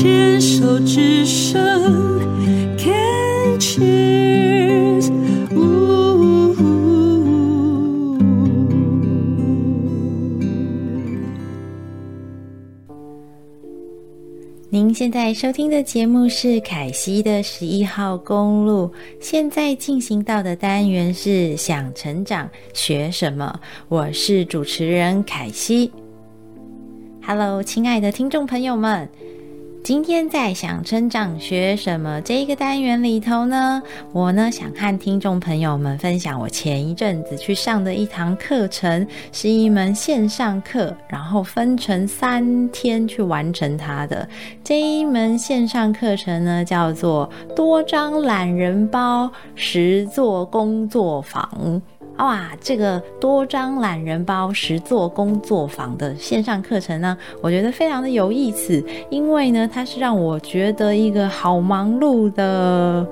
牵手之声，Can cheers，呜。您现在收听的节目是凯西的十一号公路，现在进行到的单元是想成长学什么？我是主持人凯西。Hello，亲爱的听众朋友们，今天在想成长学什么这一个单元里头呢，我呢想和听众朋友们分享我前一阵子去上的一堂课程，是一门线上课，然后分成三天去完成它的。这一门线上课程呢，叫做多张懒人包实作工作坊。哇，这个多张懒人包实作工作坊的线上课程呢，我觉得非常的有意思，因为呢，它是让我觉得一个好忙碌的。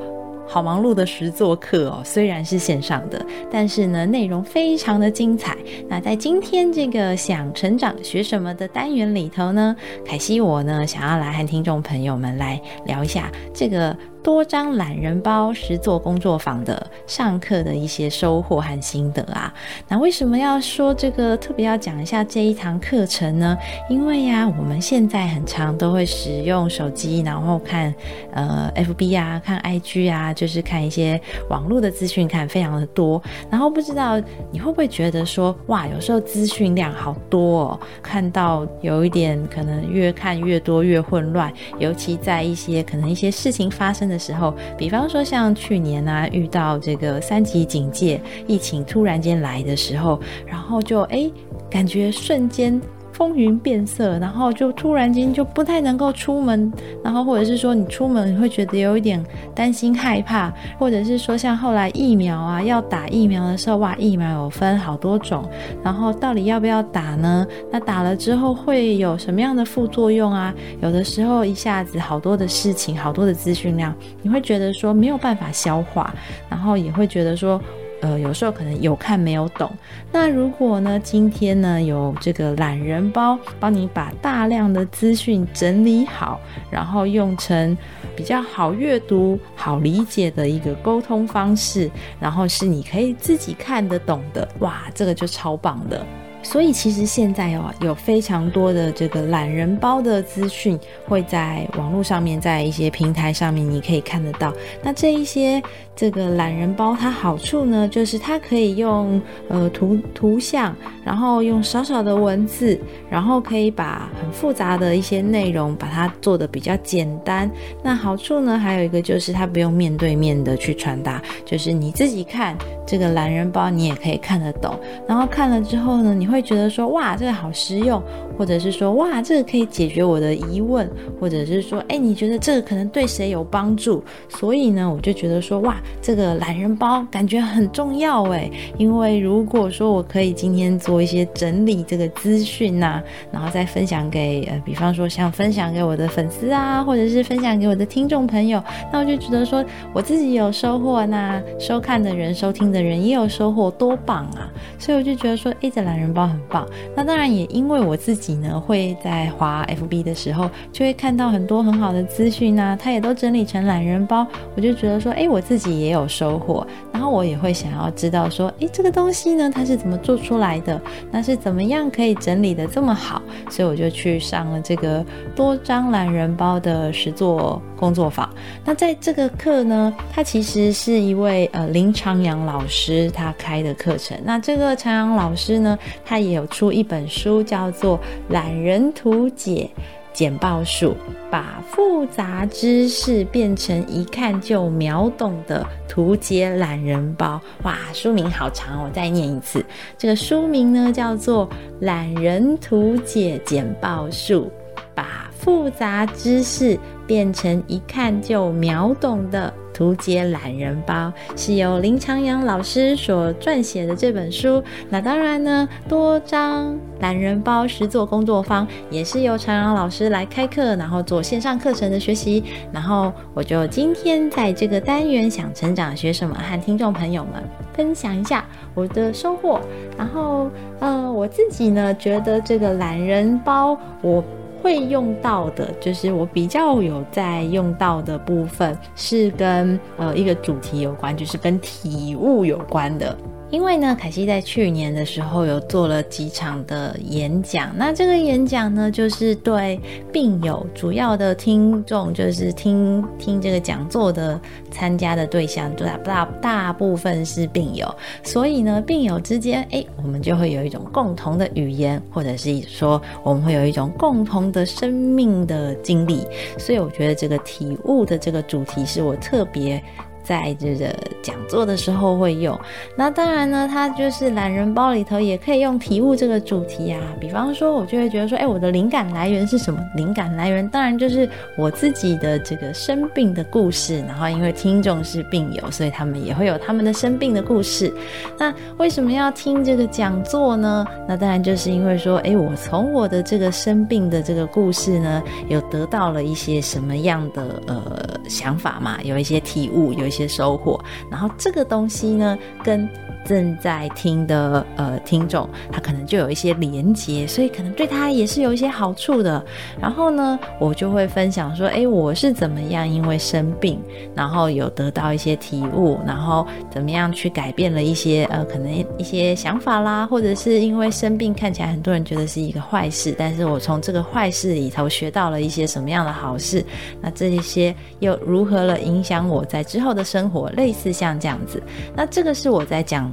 好忙碌的实作课哦，虽然是线上的，但是呢，内容非常的精彩。那在今天这个想成长学什么的单元里头呢，凯西我呢想要来和听众朋友们来聊一下这个多张懒人包实作工作坊的上课的一些收获和心得啊。那为什么要说这个特别要讲一下这一堂课程呢？因为呀、我们现在很常都会使用手机，然后看呃 FB 啊，看 IG 啊。就是看一些网络的资讯，看非常的多，然后不知道你会不会觉得说，哇，有时候资讯量好多哦，看到有一点可能越看越多越混乱，尤其在一些可能一些事情发生的时候，比方说像去年啊，遇到这个三级警戒，疫情突然间来的时候，然后就诶，感觉瞬间。风云变色，然后就突然间就不太能够出门，然后或者是说你出门会觉得有一点担心害怕，或者是说像后来疫苗啊要打疫苗的时候，哇，疫苗有分好多种，然后到底要不要打呢？那打了之后会有什么样的副作用啊？有的时候一下子好多的事情，好多的资讯量，你会觉得说没有办法消化，然后也会觉得说。呃，有时候可能有看没有懂。那如果呢，今天呢有这个懒人包，帮你把大量的资讯整理好，然后用成比较好阅读、好理解的一个沟通方式，然后是你可以自己看得懂的，哇，这个就超棒的。所以其实现在哦，有非常多的这个懒人包的资讯会在网络上面，在一些平台上面你可以看得到。那这一些这个懒人包，它好处呢，就是它可以用呃图图像，然后用少少的文字，然后可以把很复杂的一些内容把它做的比较简单。那好处呢，还有一个就是它不用面对面的去传达，就是你自己看这个懒人包，你也可以看得懂。然后看了之后呢，你会觉得说哇，这个好实用，或者是说哇，这个可以解决我的疑问，或者是说，哎，你觉得这个可能对谁有帮助？所以呢，我就觉得说哇，这个懒人包感觉很重要哎，因为如果说我可以今天做一些整理这个资讯呐，然后再分享给呃，比方说像分享给我的粉丝啊，或者是分享给我的听众朋友，那我就觉得说我自己有收获，那收看的人、收听的人也有收获，多棒啊！所以我就觉得说，哎，这懒人很棒。那当然也因为我自己呢，会在滑 FB 的时候，就会看到很多很好的资讯啊，它也都整理成懒人包，我就觉得说，哎，我自己也有收获。然后我也会想要知道说，哎，这个东西呢，它是怎么做出来的？那是怎么样可以整理得这么好？所以我就去上了这个多张懒人包的实作工作坊。那在这个课呢，它其实是一位呃林长阳老师他开的课程。那这个长阳老师呢，他也有出一本书，叫做《懒人图解简报术》，把复杂知识变成一看就秒懂的图解懒人包。哇，书名好长，我再念一次。这个书名呢，叫做《懒人图解简报术》，把复杂知识变成一看就秒懂的。图解懒人包是由林长阳老师所撰写的这本书。那当然呢，多张懒人包实作工作坊也是由长阳老师来开课，然后做线上课程的学习。然后我就今天在这个单元想成长学什么，和听众朋友们分享一下我的收获。然后，呃，我自己呢觉得这个懒人包我。会用到的，就是我比较有在用到的部分，是跟呃一个主题有关，就是跟体悟有关的。因为呢，凯西在去年的时候有做了几场的演讲，那这个演讲呢，就是对病友主要的听众，就是听听这个讲座的参加的对象，大大大部分是病友，所以呢，病友之间，哎，我们就会有一种共同的语言，或者是说，我们会有一种共同的生命的经历，所以我觉得这个体悟的这个主题是我特别。在这个讲座的时候会用，那当然呢，它就是懒人包里头也可以用体悟这个主题啊。比方说，我就会觉得说，哎，我的灵感来源是什么？灵感来源当然就是我自己的这个生病的故事。然后，因为听众是病友，所以他们也会有他们的生病的故事。那为什么要听这个讲座呢？那当然就是因为说，哎，我从我的这个生病的这个故事呢，有得到了一些什么样的呃想法嘛？有一些体悟，有一些。些收获，然后这个东西呢，跟正在听的呃听众，他可能就有一些连接，所以可能对他也是有一些好处的。然后呢，我就会分享说，哎，我是怎么样因为生病，然后有得到一些体悟，然后怎么样去改变了一些呃可能一些想法啦，或者是因为生病看起来很多人觉得是一个坏事，但是我从这个坏事里头学到了一些什么样的好事，那这一些又如何了影响我在之后的生活，类似像这样子。那这个是我在讲。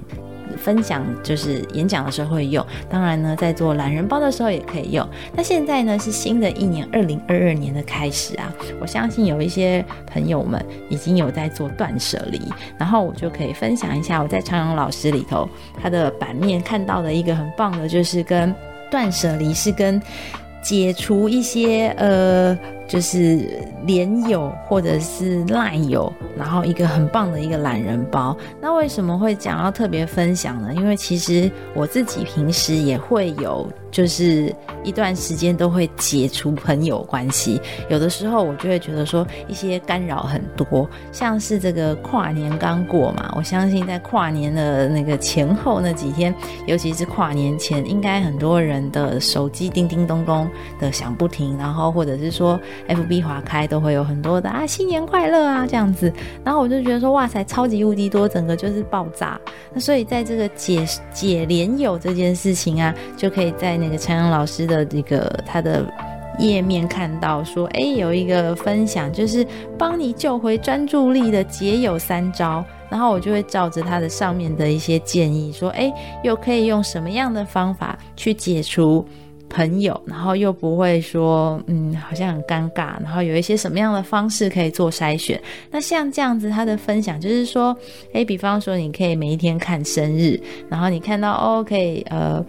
分享就是演讲的时候会用，当然呢，在做懒人包的时候也可以用。那现在呢，是新的一年，二零二二年的开始啊，我相信有一些朋友们已经有在做断舍离，然后我就可以分享一下我在昌永老师里头他的版面看到的一个很棒的，就是跟断舍离是跟解除一些呃。就是连友或者是赖友，然后一个很棒的一个懒人包。那为什么会讲要特别分享呢？因为其实我自己平时也会有。就是一段时间都会解除朋友关系，有的时候我就会觉得说一些干扰很多，像是这个跨年刚过嘛，我相信在跨年的那个前后那几天，尤其是跨年前，应该很多人的手机叮叮咚咚的响不停，然后或者是说 FB 划开都会有很多的啊新年快乐啊这样子，然后我就觉得说哇塞超级无敌多，整个就是爆炸。那所以在这个解解连友这件事情啊，就可以在那。个陈阳老师的这个他的页面看到说，哎，有一个分享，就是帮你救回专注力的解友三招，然后我就会照着他的上面的一些建议说，哎，又可以用什么样的方法去解除朋友，然后又不会说，嗯，好像很尴尬，然后有一些什么样的方式可以做筛选。那像这样子，他的分享就是说，诶，比方说你可以每一天看生日，然后你看到哦，可以呃。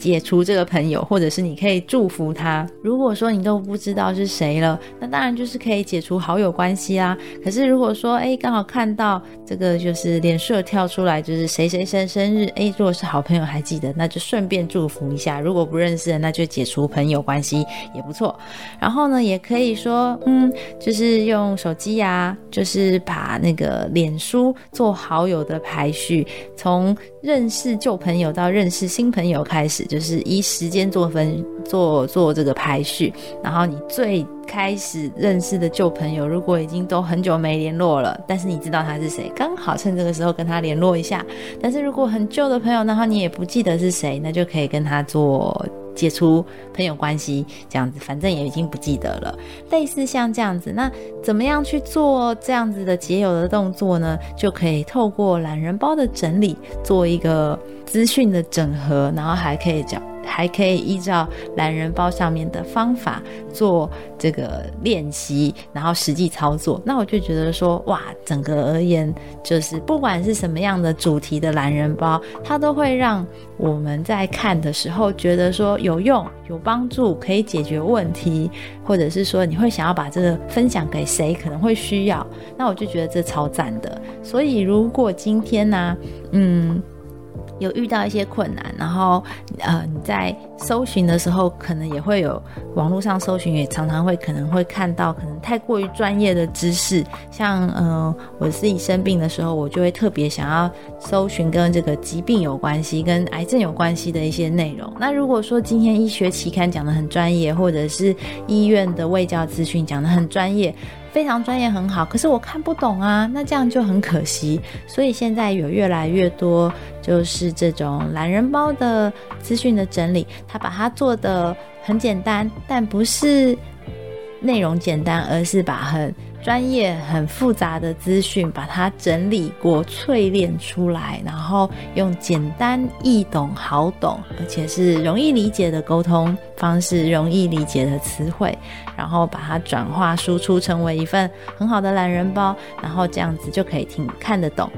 解除这个朋友，或者是你可以祝福他。如果说你都不知道是谁了，那当然就是可以解除好友关系啦。可是如果说，哎，刚好看到这个就是脸书跳出来，就是谁谁谁生日，哎，如果是好朋友还记得，那就顺便祝福一下。如果不认识的，那就解除朋友关系也不错。然后呢，也可以说，嗯，就是用手机呀，就是把那个脸书做好友的排序，从认识旧朋友到认识新朋友开始。就是依时间做分做做这个排序，然后你最开始认识的旧朋友，如果已经都很久没联络了，但是你知道他是谁，刚好趁这个时候跟他联络一下。但是如果很旧的朋友，然后你也不记得是谁，那就可以跟他做解除朋友关系，这样子，反正也已经不记得了。类似像这样子，那怎么样去做这样子的结友的动作呢？就可以透过懒人包的整理，做一个。资讯的整合，然后还可以讲，还可以依照懒人包上面的方法做这个练习，然后实际操作。那我就觉得说，哇，整个而言，就是不管是什么样的主题的懒人包，它都会让我们在看的时候觉得说有用、有帮助，可以解决问题，或者是说你会想要把这个分享给谁可能会需要。那我就觉得这超赞的。所以如果今天呢、嗯。有遇到一些困难，然后呃，你在搜寻的时候，可能也会有网络上搜寻，也常常会可能会看到可能太过于专业的知识，像嗯、呃，我自己生病的时候，我就会特别想要搜寻跟这个疾病有关系、跟癌症有关系的一些内容。那如果说今天医学期刊讲得很专业，或者是医院的卫教资讯讲得很专业。非常专业，很好，可是我看不懂啊，那这样就很可惜。所以现在有越来越多，就是这种懒人包的资讯的整理，他把它做得很简单，但不是内容简单，而是把很专业、很复杂的资讯，把它整理过、淬炼出来，然后用简单易懂、好懂，而且是容易理解的沟通方式、容易理解的词汇，然后把它转化输出成为一份很好的懒人包，然后这样子就可以听看得懂。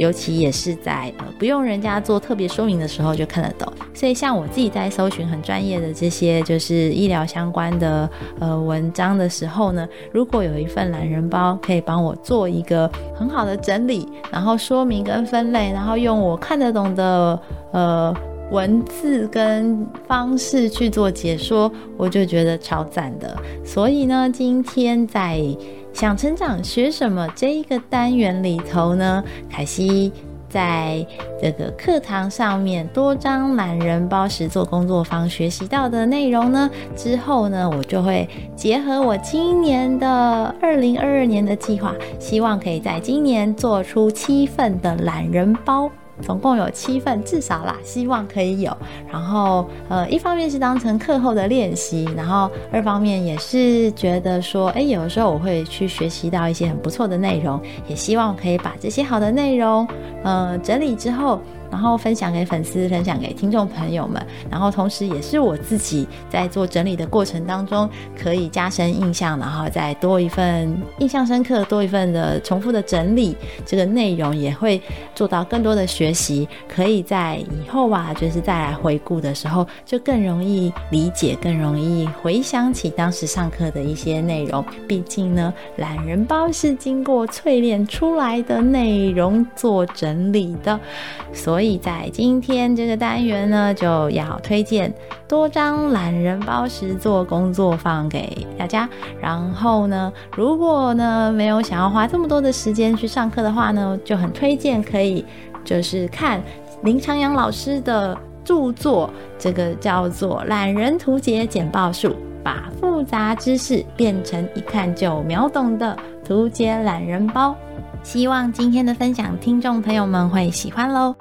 尤其也是在呃不用人家做特别说明的时候就看得懂，所以像我自己在搜寻很专业的这些就是医疗相关的呃文章的时候呢，如果有一份懒人包可以帮我做一个很好的整理，然后说明跟分类，然后用我看得懂的呃文字跟方式去做解说，我就觉得超赞的。所以呢，今天在。想成长学什么这一个单元里头呢，凯西在这个课堂上面多张懒人包实作工作坊学习到的内容呢，之后呢，我就会结合我今年的二零二二年的计划，希望可以在今年做出七份的懒人包。总共有七份，至少啦，希望可以有。然后，呃，一方面是当成课后的练习，然后二方面也是觉得说，哎，有的时候我会去学习到一些很不错的内容，也希望可以把这些好的内容，呃，整理之后。然后分享给粉丝，分享给听众朋友们，然后同时也是我自己在做整理的过程当中，可以加深印象，然后再多一份印象深刻，多一份的重复的整理，这个内容也会做到更多的学习，可以在以后啊，就是再来回顾的时候，就更容易理解，更容易回想起当时上课的一些内容。毕竟呢，懒人包是经过淬炼出来的内容做整理的，所。所以在今天这个单元呢，就要推荐多张懒人包实作工作坊给大家。然后呢，如果呢没有想要花这么多的时间去上课的话呢，就很推荐可以就是看林长阳老师的著作，这个叫做《懒人图解简报术》，把复杂知识变成一看就秒懂的图解懒人包。希望今天的分享，听众朋友们会喜欢喽。